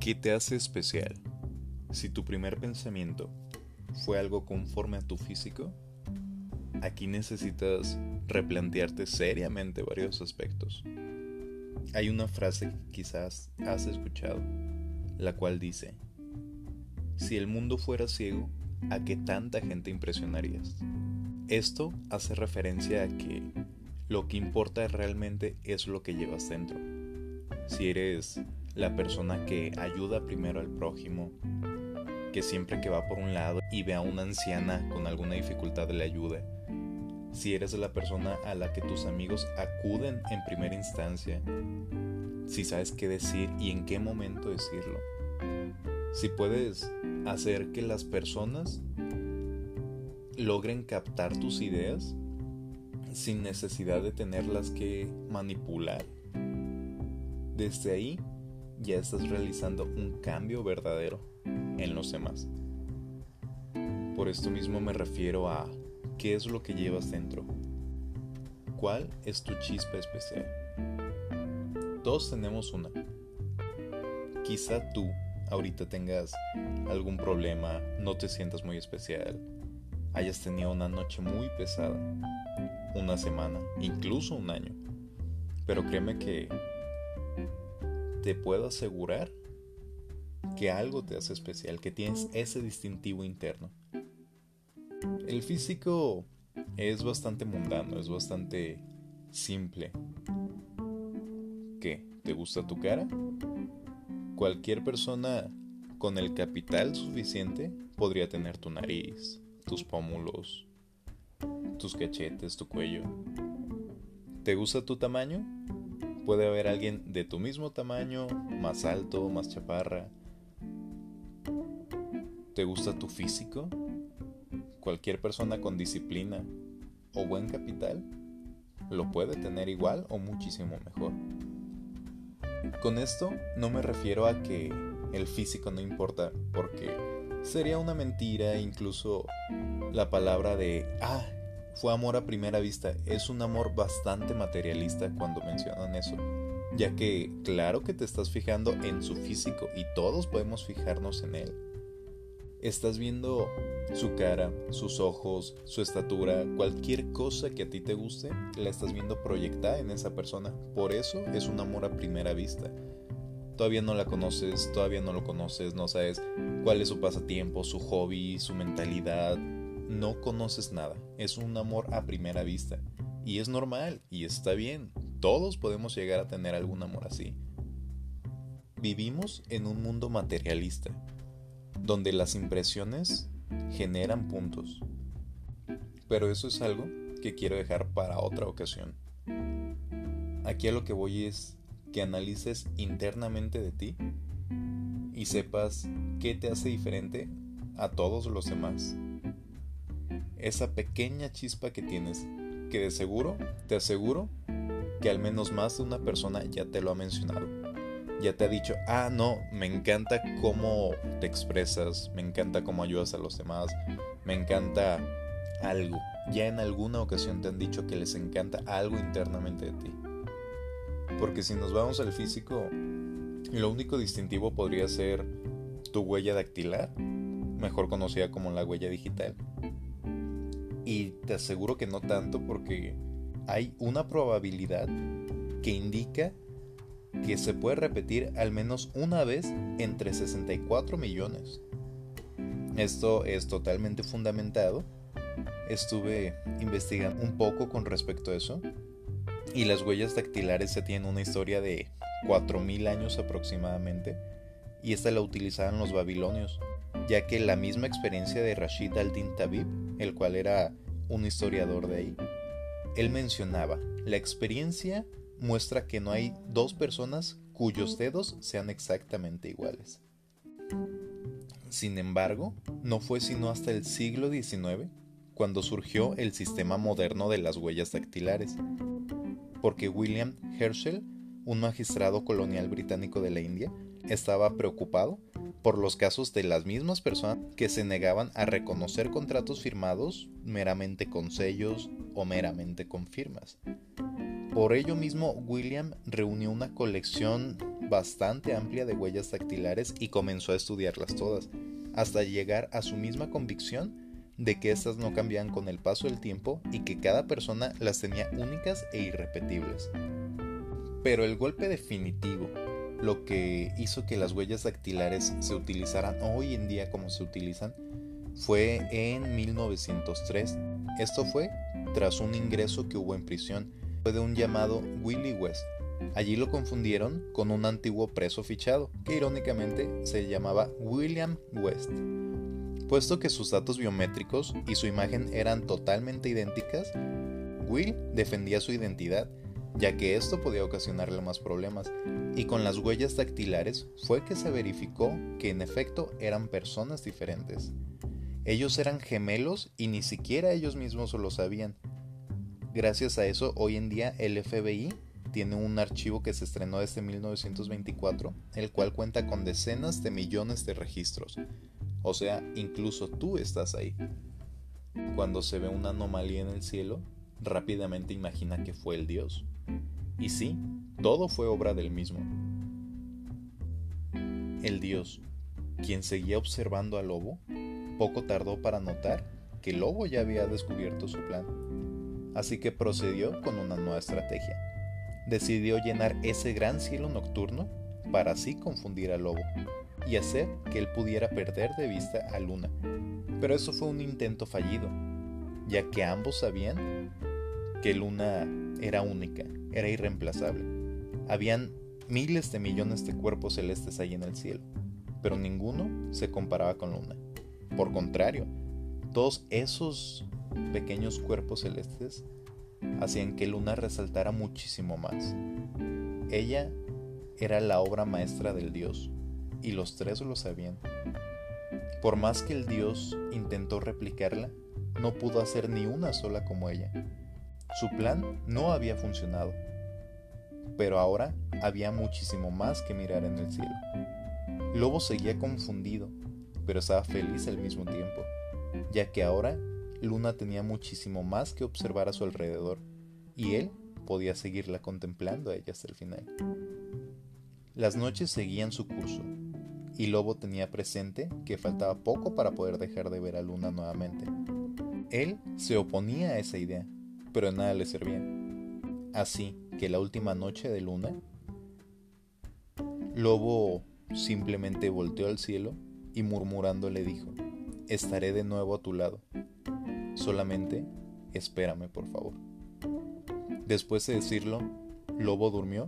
¿Qué te hace especial? Si tu primer pensamiento fue algo conforme a tu físico, aquí necesitas replantearte seriamente varios aspectos. Hay una frase que quizás has escuchado, la cual dice, si el mundo fuera ciego, ¿a qué tanta gente impresionarías? Esto hace referencia a que lo que importa realmente es lo que llevas dentro. Si eres la persona que ayuda primero al prójimo, que siempre que va por un lado y ve a una anciana con alguna dificultad le ayuda, si eres la persona a la que tus amigos acuden en primera instancia, si sabes qué decir y en qué momento decirlo, si puedes hacer que las personas logren captar tus ideas sin necesidad de tenerlas que manipular. Desde ahí ya estás realizando un cambio verdadero en los demás. Por esto mismo me refiero a qué es lo que llevas dentro. ¿Cuál es tu chispa especial? Todos tenemos una. Quizá tú ahorita tengas algún problema, no te sientas muy especial, hayas tenido una noche muy pesada, una semana, incluso un año. Pero créeme que te puedo asegurar que algo te hace especial, que tienes ese distintivo interno. El físico es bastante mundano, es bastante simple. ¿Qué? ¿Te gusta tu cara? Cualquier persona con el capital suficiente podría tener tu nariz, tus pómulos, tus cachetes, tu cuello. ¿Te gusta tu tamaño? Puede haber alguien de tu mismo tamaño, más alto, más chaparra. ¿Te gusta tu físico? Cualquier persona con disciplina o buen capital lo puede tener igual o muchísimo mejor. Con esto no me refiero a que el físico no importa, porque sería una mentira incluso la palabra de, ah, fue amor a primera vista. Es un amor bastante materialista cuando mencionan eso, ya que claro que te estás fijando en su físico y todos podemos fijarnos en él. Estás viendo su cara, sus ojos, su estatura, cualquier cosa que a ti te guste, la estás viendo proyectada en esa persona. Por eso es un amor a primera vista. Todavía no la conoces, todavía no lo conoces, no sabes cuál es su pasatiempo, su hobby, su mentalidad, no conoces nada, es un amor a primera vista. Y es normal, y está bien, todos podemos llegar a tener algún amor así. Vivimos en un mundo materialista, donde las impresiones generan puntos. Pero eso es algo que quiero dejar para otra ocasión. Aquí a lo que voy es que analices internamente de ti y sepas qué te hace diferente a todos los demás esa pequeña chispa que tienes, que de seguro, te aseguro, que al menos más de una persona ya te lo ha mencionado. Ya te ha dicho, ah, no, me encanta cómo te expresas, me encanta cómo ayudas a los demás, me encanta algo. Ya en alguna ocasión te han dicho que les encanta algo internamente de ti. Porque si nos vamos al físico, lo único distintivo podría ser tu huella dactilar, mejor conocida como la huella digital. Y te aseguro que no tanto porque hay una probabilidad que indica que se puede repetir al menos una vez entre 64 millones. Esto es totalmente fundamentado. Estuve investigando un poco con respecto a eso. Y las huellas dactilares se tienen una historia de 4.000 años aproximadamente. Y esta la utilizaban los babilonios ya que la misma experiencia de Rashid al-Din Tabib, el cual era un historiador de ahí, él mencionaba, la experiencia muestra que no hay dos personas cuyos dedos sean exactamente iguales. Sin embargo, no fue sino hasta el siglo XIX cuando surgió el sistema moderno de las huellas dactilares, porque William Herschel, un magistrado colonial británico de la India, estaba preocupado por los casos de las mismas personas que se negaban a reconocer contratos firmados meramente con sellos o meramente con firmas. Por ello mismo, William reunió una colección bastante amplia de huellas dactilares y comenzó a estudiarlas todas, hasta llegar a su misma convicción de que éstas no cambiaban con el paso del tiempo y que cada persona las tenía únicas e irrepetibles. Pero el golpe definitivo, lo que hizo que las huellas dactilares se utilizaran hoy en día como se utilizan, fue en 1903. Esto fue tras un ingreso que hubo en prisión de un llamado Willie West. Allí lo confundieron con un antiguo preso fichado, que irónicamente se llamaba William West. Puesto que sus datos biométricos y su imagen eran totalmente idénticas, Will defendía su identidad, ya que esto podía ocasionarle más problemas, y con las huellas dactilares fue que se verificó que en efecto eran personas diferentes. Ellos eran gemelos y ni siquiera ellos mismos lo sabían, Gracias a eso, hoy en día el FBI tiene un archivo que se estrenó desde 1924, el cual cuenta con decenas de millones de registros. O sea, incluso tú estás ahí. Cuando se ve una anomalía en el cielo, rápidamente imagina que fue el Dios. Y sí, todo fue obra del mismo. El Dios, quien seguía observando al lobo, poco tardó para notar que lobo ya había descubierto su plan así que procedió con una nueva estrategia. Decidió llenar ese gran cielo nocturno para así confundir al lobo y hacer que él pudiera perder de vista a Luna. Pero eso fue un intento fallido, ya que ambos sabían que Luna era única, era irreemplazable. Habían miles de millones de cuerpos celestes ahí en el cielo, pero ninguno se comparaba con Luna. Por contrario, todos esos pequeños cuerpos celestes hacían que Luna resaltara muchísimo más. Ella era la obra maestra del dios, y los tres lo sabían. Por más que el dios intentó replicarla, no pudo hacer ni una sola como ella. Su plan no había funcionado, pero ahora había muchísimo más que mirar en el cielo. Lobo seguía confundido, pero estaba feliz al mismo tiempo, ya que ahora Luna tenía muchísimo más que observar a su alrededor, y él podía seguirla contemplando a ella hasta el final. Las noches seguían su curso, y Lobo tenía presente que faltaba poco para poder dejar de ver a Luna nuevamente. Él se oponía a esa idea, pero nada le servía. Así que la última noche de Luna, Lobo simplemente volteó al cielo y murmurando le dijo, estaré de nuevo a tu lado, Solamente espérame, por favor. Después de decirlo, Lobo durmió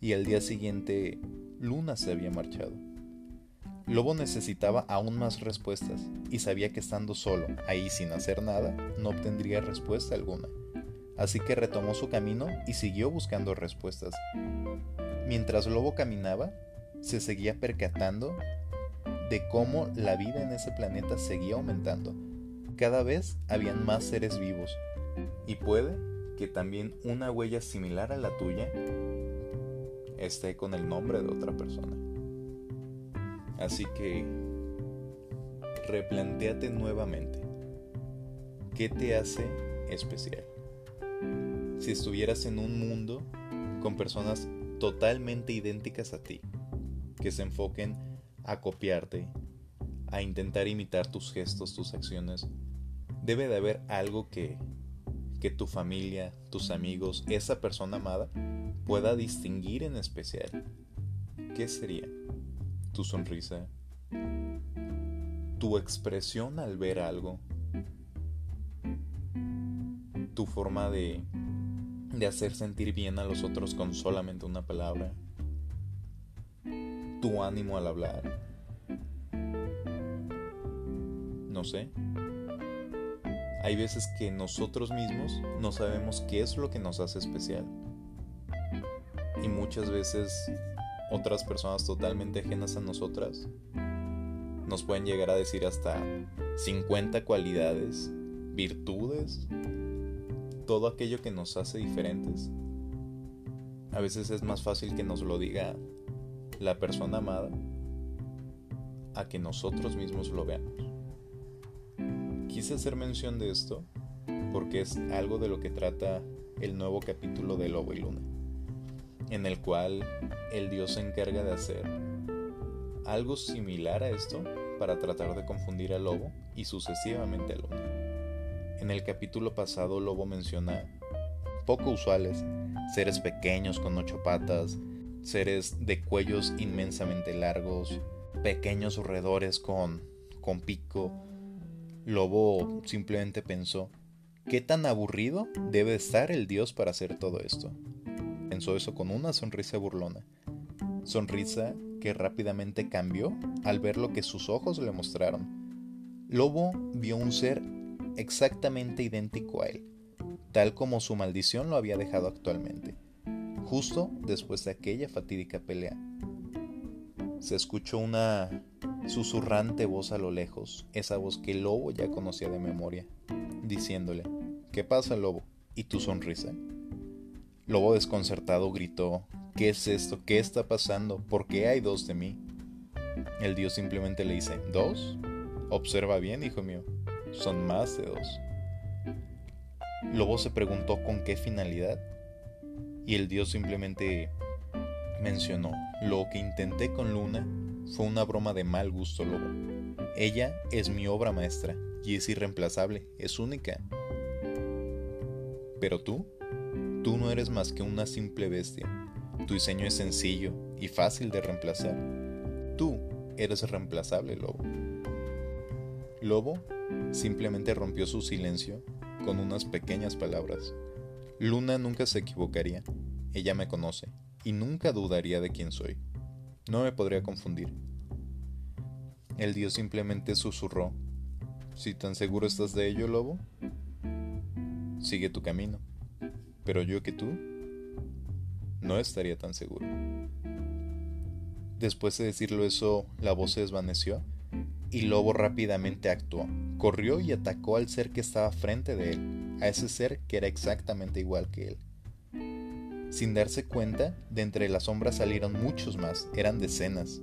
y al día siguiente Luna se había marchado. Lobo necesitaba aún más respuestas y sabía que estando solo, ahí sin hacer nada, no obtendría respuesta alguna. Así que retomó su camino y siguió buscando respuestas. Mientras Lobo caminaba, se seguía percatando de cómo la vida en ese planeta seguía aumentando cada vez habían más seres vivos y puede que también una huella similar a la tuya esté con el nombre de otra persona. Así que replantéate nuevamente. ¿Qué te hace especial? Si estuvieras en un mundo con personas totalmente idénticas a ti, que se enfoquen a copiarte, a intentar imitar tus gestos, tus acciones, debe de haber algo que, que tu familia, tus amigos, esa persona amada pueda distinguir en especial. ¿Qué sería? Tu sonrisa, tu expresión al ver algo, tu forma de, de hacer sentir bien a los otros con solamente una palabra, tu ánimo al hablar. No sé, hay veces que nosotros mismos no sabemos qué es lo que nos hace especial. Y muchas veces otras personas totalmente ajenas a nosotras nos pueden llegar a decir hasta 50 cualidades, virtudes, todo aquello que nos hace diferentes. A veces es más fácil que nos lo diga la persona amada a que nosotros mismos lo veamos. Quise hacer mención de esto porque es algo de lo que trata el nuevo capítulo de Lobo y Luna, en el cual el dios se encarga de hacer algo similar a esto para tratar de confundir al lobo y sucesivamente a Luna. En el capítulo pasado Lobo menciona poco usuales, seres pequeños con ocho patas, seres de cuellos inmensamente largos, pequeños roedores con, con pico. Lobo simplemente pensó, ¿qué tan aburrido debe estar el dios para hacer todo esto? Pensó eso con una sonrisa burlona, sonrisa que rápidamente cambió al ver lo que sus ojos le mostraron. Lobo vio un ser exactamente idéntico a él, tal como su maldición lo había dejado actualmente, justo después de aquella fatídica pelea. Se escuchó una susurrante voz a lo lejos, esa voz que el lobo ya conocía de memoria, diciéndole, ¿Qué pasa, lobo? ¿Y tu sonrisa? Lobo desconcertado gritó, ¿qué es esto? ¿Qué está pasando? ¿Por qué hay dos de mí? El dios simplemente le dice, ¿dos? Observa bien, hijo mío, son más de dos. Lobo se preguntó con qué finalidad y el dios simplemente mencionó, lo que intenté con Luna fue una broma de mal gusto, Lobo. Ella es mi obra maestra y es irreemplazable, es única. Pero tú, tú no eres más que una simple bestia. Tu diseño es sencillo y fácil de reemplazar. Tú eres reemplazable, Lobo. Lobo simplemente rompió su silencio con unas pequeñas palabras. Luna nunca se equivocaría. Ella me conoce y nunca dudaría de quién soy. No me podría confundir. El dios simplemente susurró. Si tan seguro estás de ello, lobo, sigue tu camino. Pero yo que tú, no estaría tan seguro. Después de decirlo eso, la voz se desvaneció y Lobo rápidamente actuó. Corrió y atacó al ser que estaba frente de él, a ese ser que era exactamente igual que él. Sin darse cuenta, de entre las sombras salieron muchos más, eran decenas.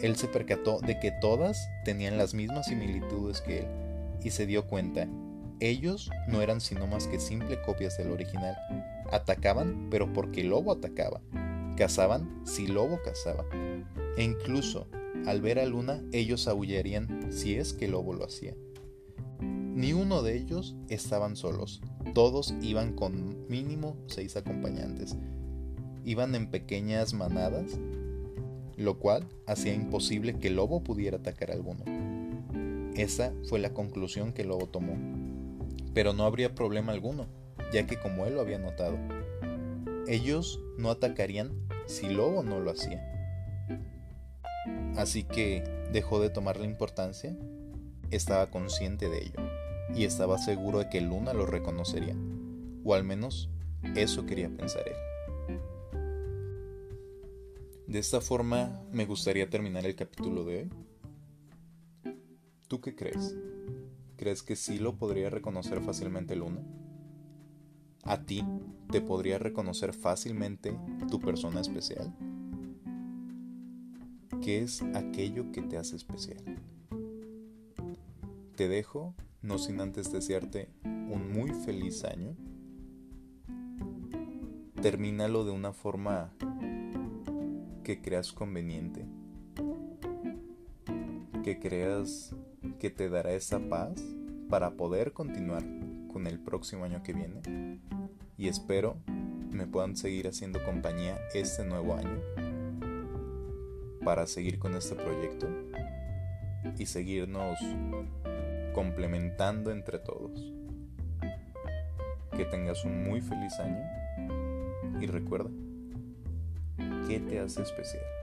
Él se percató de que todas tenían las mismas similitudes que él, y se dio cuenta, ellos no eran sino más que simples copias del original. Atacaban, pero porque lobo atacaba. Cazaban si lobo cazaba. E incluso al ver a Luna, ellos aullarían si es que lobo lo hacía. Ni uno de ellos estaban solos, todos iban con mínimo seis acompañantes. Iban en pequeñas manadas, lo cual hacía imposible que lobo pudiera atacar a alguno. Esa fue la conclusión que lobo tomó. Pero no habría problema alguno, ya que como él lo había notado, ellos no atacarían si lobo no lo hacía. Así que dejó de tomar la importancia, estaba consciente de ello y estaba seguro de que Luna lo reconocería, o al menos eso quería pensar él. De esta forma me gustaría terminar el capítulo de hoy. ¿Tú qué crees? ¿Crees que sí lo podría reconocer fácilmente Luna? ¿A ti te podría reconocer fácilmente tu persona especial? ¿Qué es aquello que te hace especial? Te dejo, no sin antes desearte un muy feliz año. Termínalo de una forma que creas conveniente, que creas que te dará esa paz para poder continuar con el próximo año que viene. Y espero me puedan seguir haciendo compañía este nuevo año para seguir con este proyecto y seguirnos complementando entre todos. Que tengas un muy feliz año y recuerda, ¿qué te hace especial?